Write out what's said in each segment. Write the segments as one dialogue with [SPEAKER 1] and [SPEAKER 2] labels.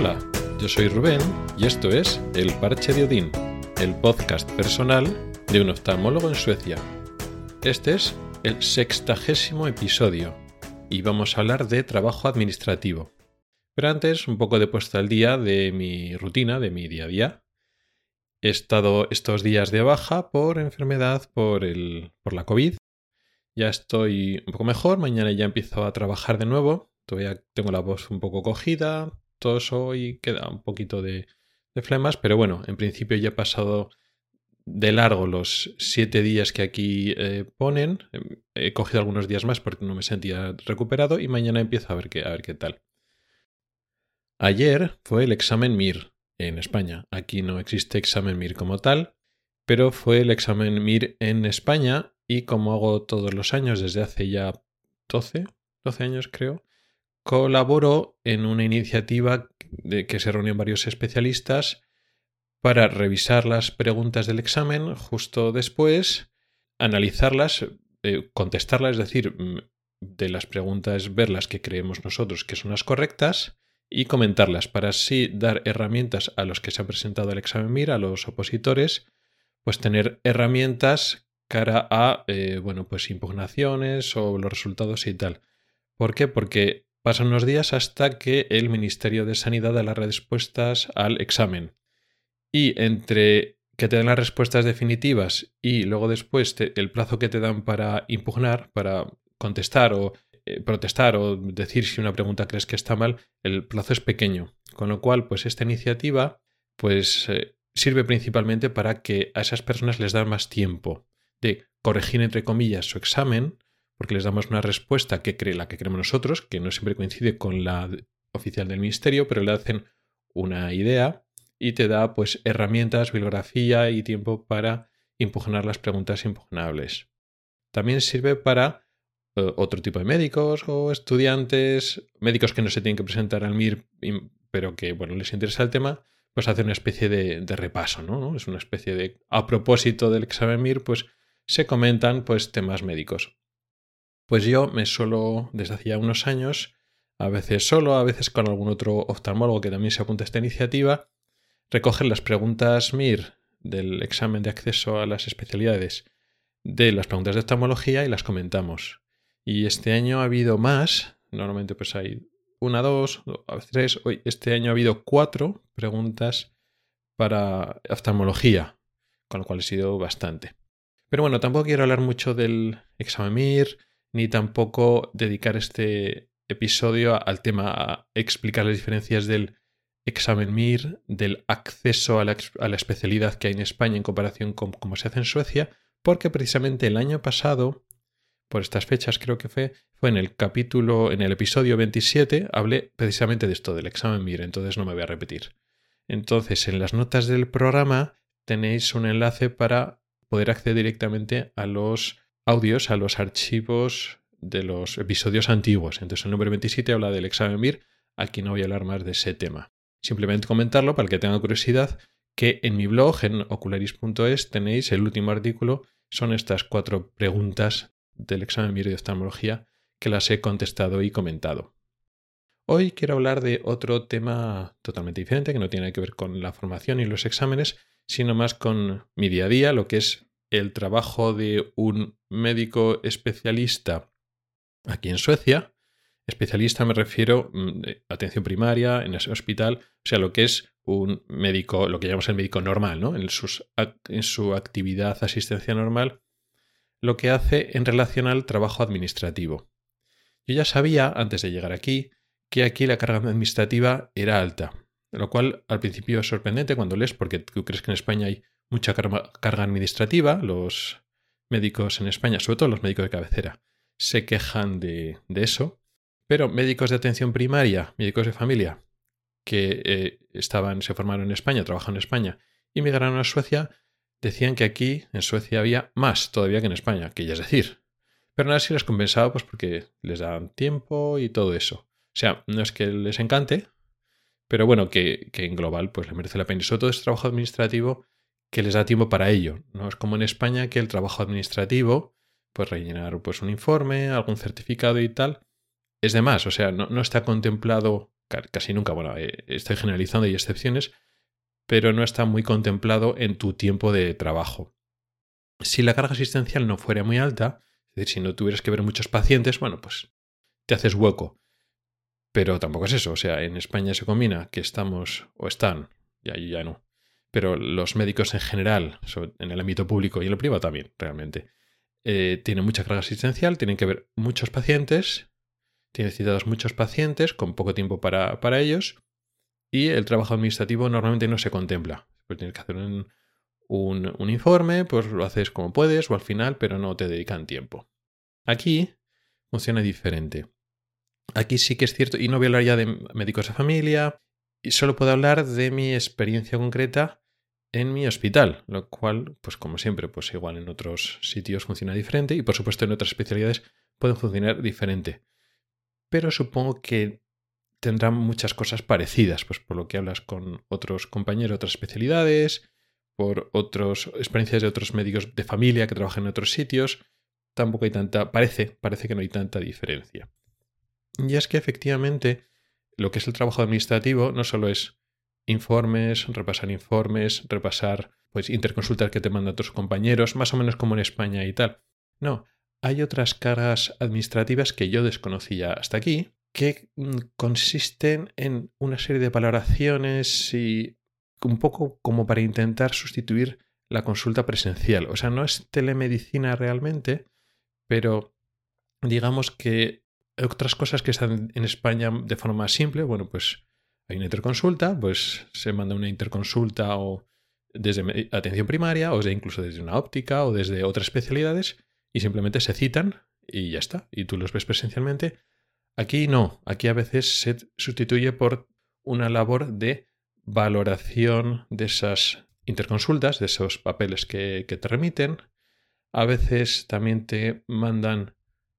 [SPEAKER 1] Hola, yo soy Rubén y esto es El Parche de Odín, el podcast personal de un oftalmólogo en Suecia. Este es el sextagésimo episodio y vamos a hablar de trabajo administrativo. Pero antes, un poco de puesta al día de mi rutina, de mi día a día. He estado estos días de baja por enfermedad, por, el, por la COVID. Ya estoy un poco mejor, mañana ya empiezo a trabajar de nuevo. Todavía tengo la voz un poco cogida, toso y queda un poquito de, flemas, pero bueno, en principio ya he pasado de largo los siete días que aquí eh, ponen. He cogido algunos días más porque no me sentía recuperado y mañana empiezo a ver qué, a ver qué tal. Ayer fue el examen MIR en España. Aquí no existe examen MIR como tal, pero fue el examen MIR en España y como hago todos los años desde hace ya 12, 12 años creo, colaboro en una iniciativa de que se reúnen varios especialistas para revisar las preguntas del examen justo después, analizarlas, eh, contestarlas, es decir, mm, de las preguntas ver las que creemos nosotros que son las correctas y comentarlas para así dar herramientas a los que se han presentado al examen MIR, a los opositores, pues tener herramientas cara a, eh, bueno, pues impugnaciones o los resultados y tal. ¿Por qué? Porque pasan unos días hasta que el Ministerio de Sanidad da las respuestas al examen. Y entre que te dan las respuestas definitivas y luego después el plazo que te dan para impugnar, para contestar o eh, protestar o decir si una pregunta crees que está mal, el plazo es pequeño. Con lo cual, pues esta iniciativa pues eh, sirve principalmente para que a esas personas les dan más tiempo de corregir entre comillas su examen, porque les damos una respuesta que cree la que creemos nosotros, que no siempre coincide con la oficial del ministerio, pero le hacen una idea y te da pues herramientas, bibliografía y tiempo para impugnar las preguntas impugnables. También sirve para eh, otro tipo de médicos o estudiantes, médicos que no se tienen que presentar al MIR, pero que bueno, les interesa el tema, pues hacer una especie de, repaso, ¿no? Es una especie de, a propósito del examen MIR, pues se comentan pues temas médicos. Pues yo me suelo, desde hacía unos años, a veces solo, a veces con algún otro oftalmólogo que también se apunta a esta iniciativa, recoger las preguntas MIR del examen de acceso a las especialidades de las preguntas de oftalmología y las comentamos. Y este año ha habido más, normalmente pues hay una, dos, a veces tres, hoy este año ha habido cuatro preguntas para oftalmología, con lo cual ha sido bastante. Pero bueno, tampoco quiero hablar mucho del examen MIR, ni tampoco dedicar este episodio al tema a explicar las diferencias del examen MIR, del acceso a la, a la especialidad que hay en España en comparación con cómo se hace en Suecia, porque precisamente el año pasado por estas fechas creo que fue, fue en el capítulo, en el episodio 27, hablé precisamente de esto, del examen MIR, entonces no me voy a repetir. Entonces, en las notas del programa tenéis un enlace para poder acceder directamente a los audios, a los archivos de los episodios antiguos. Entonces, el número 27 habla del examen MIR, aquí no voy a hablar más de ese tema. Simplemente comentarlo para el que tenga curiosidad que en mi blog, en ocularis.es, tenéis el último artículo, son estas cuatro preguntas del examen MIR de oftalmología que las he contestado y comentado. Hoy quiero hablar de otro tema totalmente diferente que no tiene que ver con la formación y los exámenes, sino más con mi día a día, lo que es el trabajo de un médico especialista aquí en Suecia. Especialista me refiero a mm, atención primaria en ese hospital, o sea, lo que es un médico, lo que llamamos el médico normal, ¿no? En, en su actividad asistencia normal, lo que hace en relación al trabajo administrativo. Yo ya sabía, antes de llegar aquí, que aquí la carga administrativa era alta, lo cual al principio es sorprendente cuando lees porque tú crees que en España hay mucha carga administrativa, los médicos en España, sobre todo los médicos de cabecera, se quejan de, eso, pero médicos de atención primaria, médicos de familia, que eh, estaban, se formaron en España, trabajan en España y migraron a Suecia, decían que aquí en Suecia había más todavía que en España, que ya es decir. Pero nada si les compensaba pues porque les daban tiempo y todo eso. O sea, no es que les encante, pero bueno, que, en global pues les merece la pena. Y sobre todo es trabajo administrativo que les da tiempo para ello. No es como en España que el trabajo administrativo, pues rellenar pues un informe, algún certificado y tal, es de más. O sea, no, no está contemplado casi nunca, bueno, eh, estoy generalizando y excepciones, pero no está muy contemplado en tu tiempo de trabajo. Si la carga asistencial no fuera muy alta, es decir, si no tuvieras que ver muchos pacientes, bueno, pues te haces hueco. Pero tampoco es eso, o sea, en España se combina que estamos o están, y ahí ya no, pero los médicos en general, en el ámbito público y en el privado también, realmente, eh, tienen mucha carga asistencial, tienen que ver muchos pacientes, tienen citados muchos pacientes con poco tiempo para, para ellos y el trabajo administrativo normalmente no se contempla. Pues tienes que hacer un, un, informe, pues lo haces como puedes o al final, pero no te dedican tiempo. Aquí funciona diferente. Aquí sí que es cierto, y no voy a hablar ya de médicos de familia, y solo puedo hablar de mi experiencia concreta en mi hospital, lo cual, pues como siempre, pues igual en otros sitios funciona diferente y por supuesto en otras especialidades pueden funcionar diferente. Pero supongo que tendrán muchas cosas parecidas, pues por lo que hablas con otros compañeros de otras especialidades, por otras experiencias de otros médicos de familia que trabajan en otros sitios, tampoco hay tanta, parece, parece que no hay tanta diferencia. Y es que efectivamente lo que es el trabajo administrativo no solo es informes, repasar informes, repasar pues interconsultas que te mandan tus compañeros, más o menos como en España y tal. No, hay otras cargas administrativas que yo desconocía hasta aquí, que mm, consisten en una serie de valoraciones y un poco como para intentar sustituir la consulta presencial. O sea, no es telemedicina realmente, pero digamos que otras cosas que están en España de forma simple, bueno, pues hay una interconsulta, pues se manda una interconsulta o desde atención primaria, o incluso desde una óptica o desde otras especialidades, y simplemente se citan y ya está, y tú los ves presencialmente Aquí no, aquí a veces se sustituye por una labor de valoración de esas interconsultas, de esos papeles que, te remiten. A veces también te mandan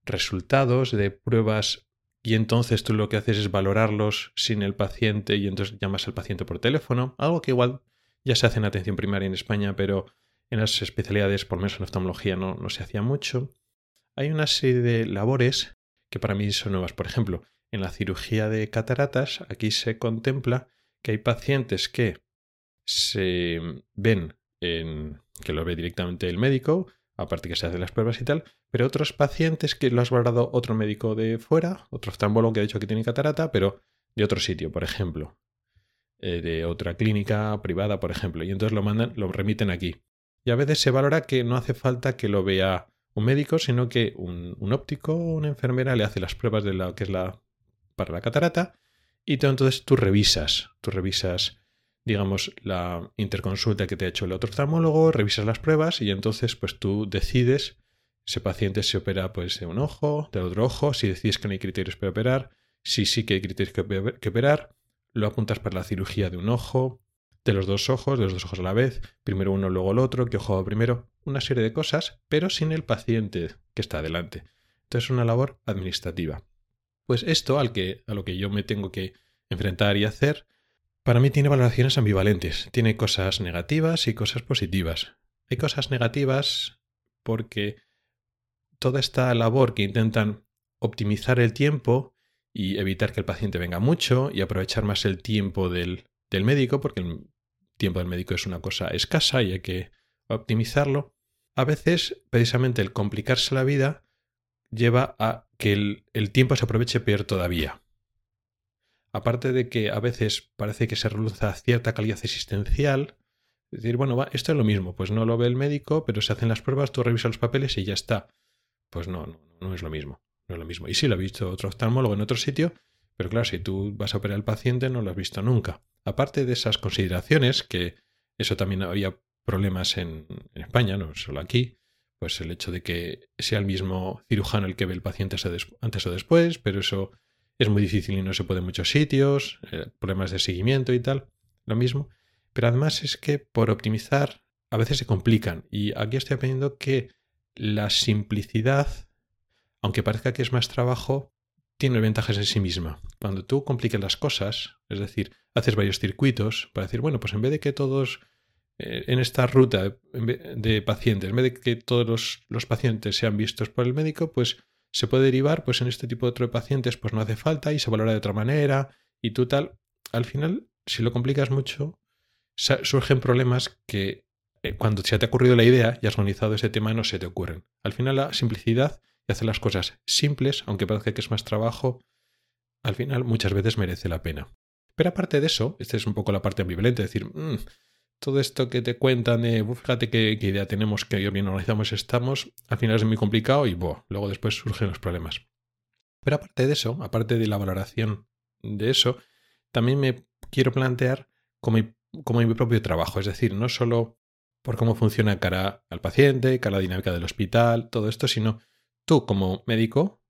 [SPEAKER 1] resultados de pruebas y entonces tú lo que haces es valorarlos sin el paciente y entonces llamas al paciente por teléfono, algo que igual ya se hace en atención primaria en España, pero en las especialidades, por menos en oftalmología, no, no se hacía mucho. Hay una serie de labores que para mí son nuevas. Por ejemplo, en la cirugía de cataratas, aquí se contempla que hay pacientes que se ven en que lo ve directamente el médico, aparte que se hacen las pruebas y tal, pero otros pacientes que lo has valorado otro médico de fuera, otro oftalmólogo que ha dicho que tiene catarata, pero de otro sitio, por ejemplo, eh, de otra clínica privada, por ejemplo, y entonces lo mandan, lo remiten aquí. Y a veces se valora que no hace falta que lo vea un médico, sino que un, óptico o una enfermera le hace las pruebas de la que es la para la catarata y entonces tú revisas, tú revisas, digamos, la interconsulta que te ha hecho el otro oftalmólogo, revisas las pruebas y entonces pues tú decides ese paciente se opera pues de un ojo, del otro ojo, si decides que no hay criterios para operar, si sí que hay criterios que operar, lo apuntas para la cirugía de un ojo, de los dos ojos, de los dos ojos a la vez, primero uno, luego el otro, qué ojo primero, una serie de cosas, pero sin el paciente que está adelante. Entonces es una labor administrativa. Pues esto al que, a lo que yo me tengo que enfrentar y hacer, para mí tiene valoraciones ambivalentes, tiene cosas negativas y cosas positivas. Hay cosas negativas porque toda esta labor que intentan optimizar el tiempo y evitar que el paciente venga mucho y aprovechar más el tiempo del, del médico, porque el tiempo del médico es una cosa escasa y hay que optimizarlo, a veces precisamente el complicarse la vida lleva a que el, tiempo se aproveche peor todavía. Aparte de que a veces parece que se reduce cierta calidad existencial, decir, bueno, va, esto es lo mismo, pues no lo ve el médico, pero se hacen las pruebas, tú revisas los papeles y ya está. Pues no, no, no es lo mismo, no es lo mismo. Y sí lo ha visto otro oftalmólogo en otro sitio, pero claro, si tú vas a operar al paciente no lo has visto nunca. Aparte de esas consideraciones, que eso también había problemas en, España, no solo aquí, pues el hecho de que sea el mismo cirujano el que ve el paciente antes o después, pero eso es muy difícil y no se puede en muchos sitios, eh, problemas de seguimiento y tal, lo mismo. Pero además es que por optimizar a veces se complican y aquí estoy aprendiendo que la simplicidad, aunque parezca que es más trabajo, tiene ventajas en sí misma. Cuando tú complicas las cosas, es decir, haces varios circuitos para decir, bueno, pues en vez de que todos eh, en esta ruta de pacientes, en vez de que todos los, pacientes sean vistos por el médico, pues se puede derivar, pues en este tipo de otro de pacientes, pues no hace falta y se valora de otra manera y tú tal, al final, si lo complicas mucho, surgen problemas que eh, cuando se te ha ocurrido la idea y has organizado ese tema no se te ocurren. Al final la simplicidad y hacer las cosas simples, aunque parezca que es más trabajo, al final muchas veces merece la pena. Pero aparte de eso, esta es un poco la parte ambivalente, decir, mm, todo esto que te cuentan de, fíjate qué, idea tenemos, que bien organizamos estamos, al final es muy complicado y luego después surgen los problemas. Pero aparte de eso, aparte de la valoración de eso, también me quiero plantear como como mi propio trabajo, es decir, no solo por cómo funciona cara al paciente, cara a la dinámica del hospital, todo esto, sino tú como médico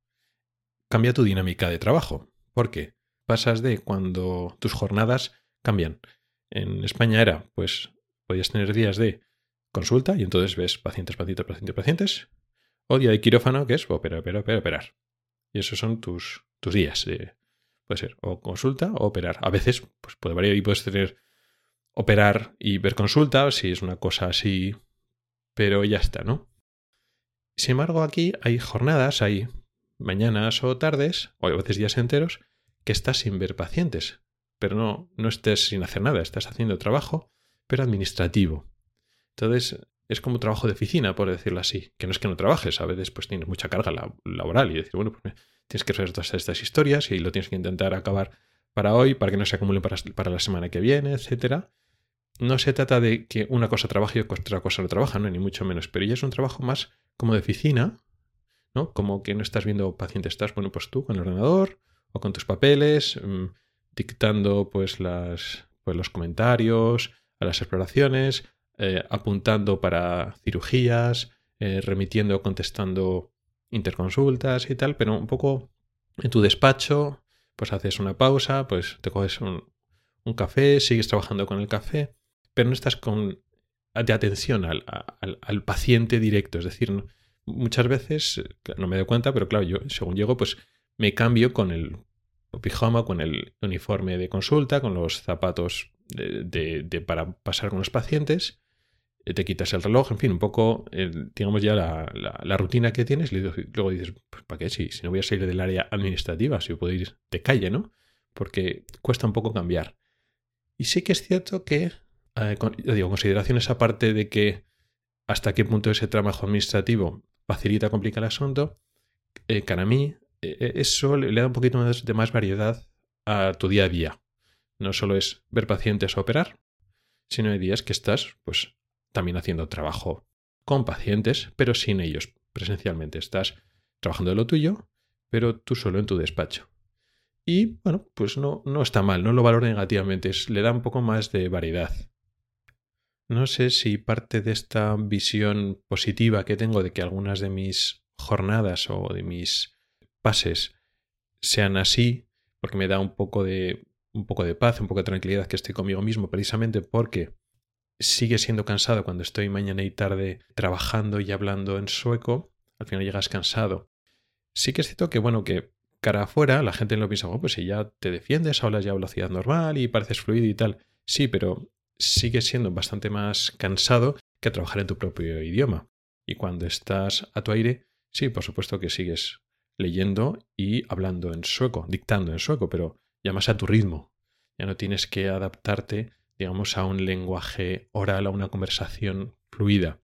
[SPEAKER 1] cambia tu dinámica de trabajo. ¿Por qué? Pasas de cuando tus jornadas cambian en España era, pues, podías tener días de consulta y entonces ves pacientes, pacientes, pacientes, pacientes. O día de quirófano, que es operar, operar, operar, operar. Y esos son tus, tus días. puede ser o consulta o operar. A veces pues puede variar y puedes tener operar y ver consulta, si es una cosa así, pero ya está, ¿no? Sin embargo, aquí hay jornadas, hay mañanas o tardes, o a veces días enteros, que estás sin ver pacientes pero no, no estés sin hacer nada, estás haciendo trabajo, pero administrativo. Entonces, es como trabajo de oficina, por decirlo así, que no es que no trabajes, a veces pues tienes mucha carga laboral y decir, bueno, pues tienes que resolver todas estas historias y lo tienes que intentar acabar para hoy, para que no se acumulen para, para la semana que viene, etcétera. No se trata de que una cosa trabaje y otra cosa no trabaja, ¿no? ni mucho menos, pero ya es un trabajo más como de oficina, ¿no? Como que no estás viendo pacientes, estás, bueno, pues tú con el ordenador o con tus papeles, mm, dictando pues, las, pues los comentarios a las exploraciones, eh, apuntando para cirugías, eh, remitiendo, contestando interconsultas y tal, pero un poco en tu despacho, pues haces una pausa, pues te coges un, café, sigues trabajando con el café, pero no estás con de atención al, al, paciente directo. Es decir, muchas veces, no me doy cuenta, pero claro, yo según llego, pues me cambio con el, pijama con el uniforme de consulta, con los zapatos de, para pasar con los pacientes, eh, te quitas el reloj, en fin, un poco, digamos ya la, rutina que tienes, luego dices, pues, ¿para qué? Si, si no voy a salir del área administrativa, si puedo ir de calle, ¿no? Porque cuesta un poco cambiar. Y sí que es cierto que, eh, digo, consideraciones aparte de que hasta qué punto ese trabajo administrativo facilita, complica el asunto, eh, para mí eso le da un poquito más de más variedad a tu día a día. No solo es ver pacientes o operar, sino hay días que estás, pues, también haciendo trabajo con pacientes, pero sin ellos presencialmente. Estás trabajando de lo tuyo, pero tú solo en tu despacho. Y bueno, pues no, no está mal, no lo valoro negativamente, le da un poco más de variedad. No sé si parte de esta visión positiva que tengo de que algunas de mis jornadas o de mis pases sean así, porque me da un poco de un poco de paz, un poco de tranquilidad que estoy conmigo mismo, precisamente porque sigue siendo cansado cuando estoy mañana y tarde trabajando y hablando en sueco, al final llegas cansado. Sí que es cierto que, bueno, que cara afuera la gente lo piensa, oh, pues si ya te defiendes, hablas ya a velocidad normal y pareces fluido y tal. Sí, pero sigue siendo bastante más cansado que trabajar en tu propio idioma. Y cuando estás a tu aire, sí, por supuesto que sigues leyendo y hablando en sueco, dictando en sueco, pero ya más a tu ritmo. Ya no tienes que adaptarte, digamos, a un lenguaje oral, a una conversación fluida.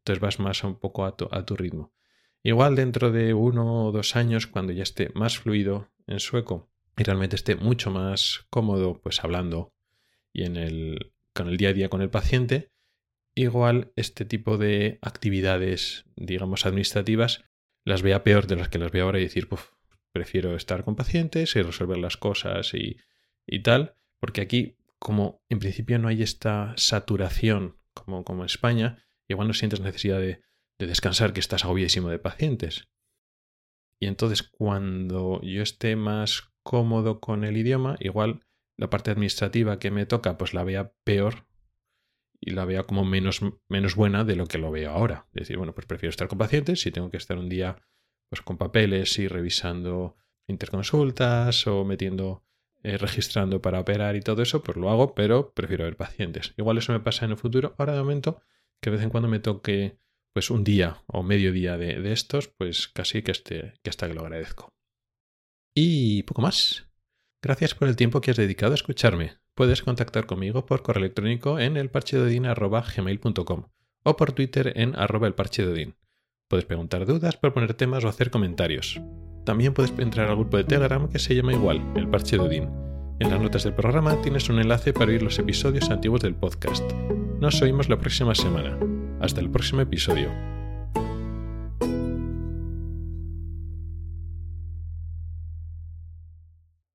[SPEAKER 1] Entonces vas más un poco a tu, a tu ritmo. Igual dentro de uno o dos años, cuando ya esté más fluido en sueco y realmente esté mucho más cómodo, pues hablando y en el, con el día a día con el paciente, igual este tipo de actividades, digamos, administrativas, las vea peor de las que las veo ahora y decir, prefiero estar con pacientes y resolver las cosas y, y tal, porque aquí, como en principio no hay esta saturación como, como en España, igual no sientes necesidad de, de descansar, que estás agobiadísimo de pacientes. Y entonces cuando yo esté más cómodo con el idioma, igual la parte administrativa que me toca, pues la vea peor y la vea como menos, menos buena de lo que lo veo ahora. Es decir, bueno, pues prefiero estar con pacientes si tengo que estar un día pues con papeles y revisando interconsultas o metiendo, eh, registrando para operar y todo eso, pues lo hago, pero prefiero ver pacientes. Igual eso me pasa en el futuro. Ahora de momento, que de vez en cuando me toque pues un día o medio día de, de estos, pues casi que, este, que hasta que lo agradezco. Y poco más. Gracias por el tiempo que has dedicado a escucharme. Puedes contactar conmigo por correo electrónico en elparchedodin.gmail.com o por Twitter en arroba elparchedodin. Puedes preguntar dudas, proponer temas o hacer comentarios. También puedes entrar al grupo de Telegram que se llama igual, El Parche de Odín. En las notas del programa tienes un enlace para oír los episodios antiguos del podcast. Nos oímos la próxima semana. Hasta el próximo episodio.